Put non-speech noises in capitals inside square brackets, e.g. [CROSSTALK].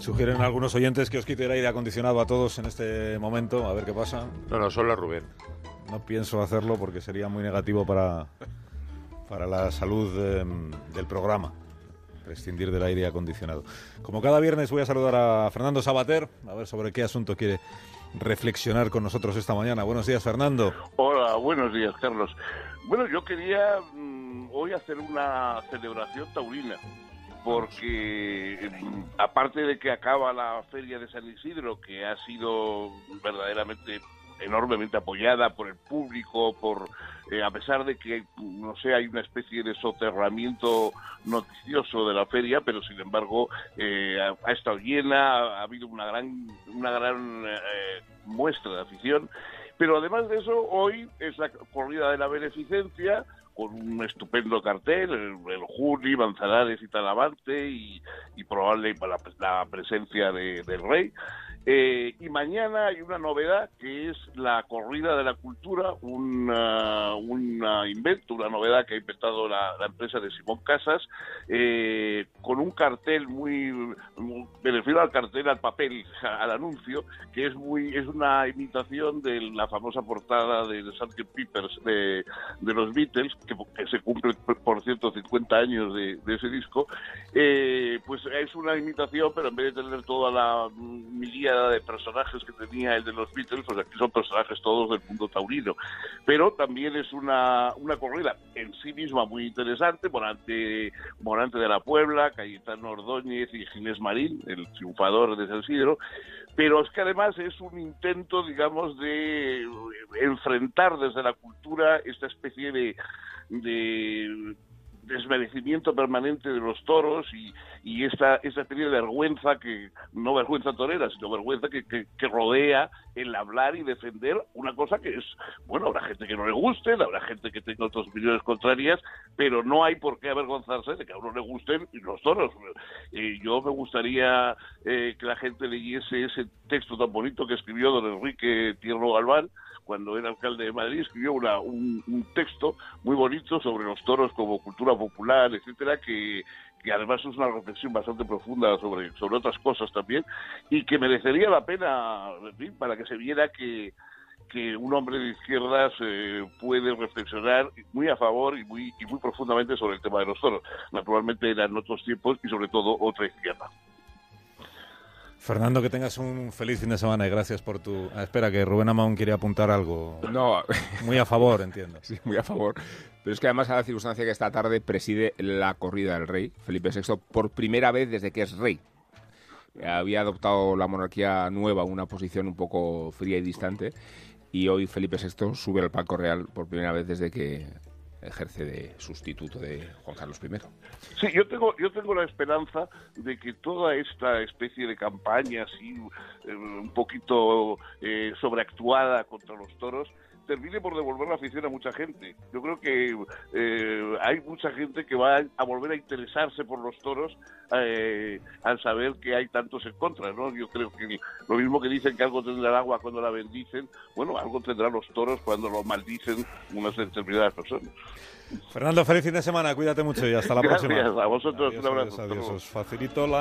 Sugieren algunos oyentes que os quite el aire acondicionado a todos en este momento, a ver qué pasa. No, no, solo a Rubén. No pienso hacerlo porque sería muy negativo para, para la salud eh, del programa, prescindir del aire acondicionado. Como cada viernes voy a saludar a Fernando Sabater, a ver sobre qué asunto quiere reflexionar con nosotros esta mañana. Buenos días, Fernando. Hola, buenos días, Carlos. Bueno, yo quería mm, hoy hacer una celebración taurina porque mm, aparte de que acaba la feria de San Isidro, que ha sido verdaderamente enormemente apoyada por el público, por eh, a pesar de que no sé hay una especie de soterramiento noticioso de la feria, pero sin embargo eh, ha, estado llena, ha, habido una gran una gran eh, muestra de afición, pero además de eso hoy es la corrida de la beneficencia con un estupendo cartel, el, el Juli, Manzanares y Talavante y, y probable la, la presencia de, del rey. Eh, y mañana hay una novedad que es la corrida de la cultura, una, una invento, una novedad que ha inventado la, la empresa de Simón Casas, eh, con un cartel muy, me refiero al cartel, al papel, [LAUGHS] al anuncio, que es muy, es una imitación de la famosa portada de Sgt. Peppers de, de los Beatles, que, que, se cumple por cierto 50 años de, de ese disco, eh, pues es una imitación, pero en vez de tener toda la de personajes que tenía el de los Beatles, pues aquí son personajes todos del mundo taurino. Pero también es una, una corrida en sí misma muy interesante, Morante, Morante de la Puebla, Cayetano Ordóñez y Ginés Marín, el triunfador de San Isidro, pero es que además es un intento, digamos, de enfrentar desde la cultura esta especie de desmerecimiento permanente de los toros y, y esta, esta especie de vergüenza que, no vergüenza torera, sino vergüenza que, que, que, rodea el hablar y defender una cosa que es, bueno, habrá gente que no le guste, habrá gente que tenga otras opiniones contrarias, pero no hay por qué avergonzarse de que a uno le gusten los toros. Eh, yo me gustaría eh, que la gente leyese ese texto tan bonito que escribió don Enrique Tierno Galván, cuando era alcalde de Madrid, escribió una, un, texto muy bonito sobre los toros como cultura popular, etcétera, que, además es una reflexión bastante profunda sobre, sobre otras cosas también, y que merecería la pena, para que se viera que, que un hombre de izquierdas eh, puede reflexionar muy a favor y muy, y muy profundamente sobre el tema de los toros. Naturalmente eran otros tiempos y sobre todo otra izquierda. Fernando, que tengas un feliz fin de semana y gracias por tu... Ah, espera, que Rubén Amón quería apuntar algo. No. Muy a favor, [LAUGHS] entiendo. Sí, muy a favor. Pero es que además a la circunstancia que esta tarde preside la corrida del rey, Felipe VI, por primera vez desde que es rey. Había adoptado la monarquía nueva una posición un poco fría y distante y hoy Felipe VI sube al palco real por primera vez desde que ejerce de sustituto de Juan Carlos I. Sí, yo tengo, yo tengo la esperanza de que toda esta especie de campaña así eh, un poquito eh, sobreactuada contra los toros termine por devolver la afición a mucha gente. Yo creo que eh, hay mucha gente que va a volver a interesarse por los toros eh, al saber que hay tantos en contra, ¿no? Yo creo que lo mismo que dicen que algo tendrá el agua cuando la bendicen, bueno, algo tendrán los toros cuando lo maldicen unas determinadas personas. Fernando, feliz fin de semana, cuídate mucho y hasta la Gracias, próxima. a vosotros adiós, un abrazo. Adiós, adiós. Os facilito la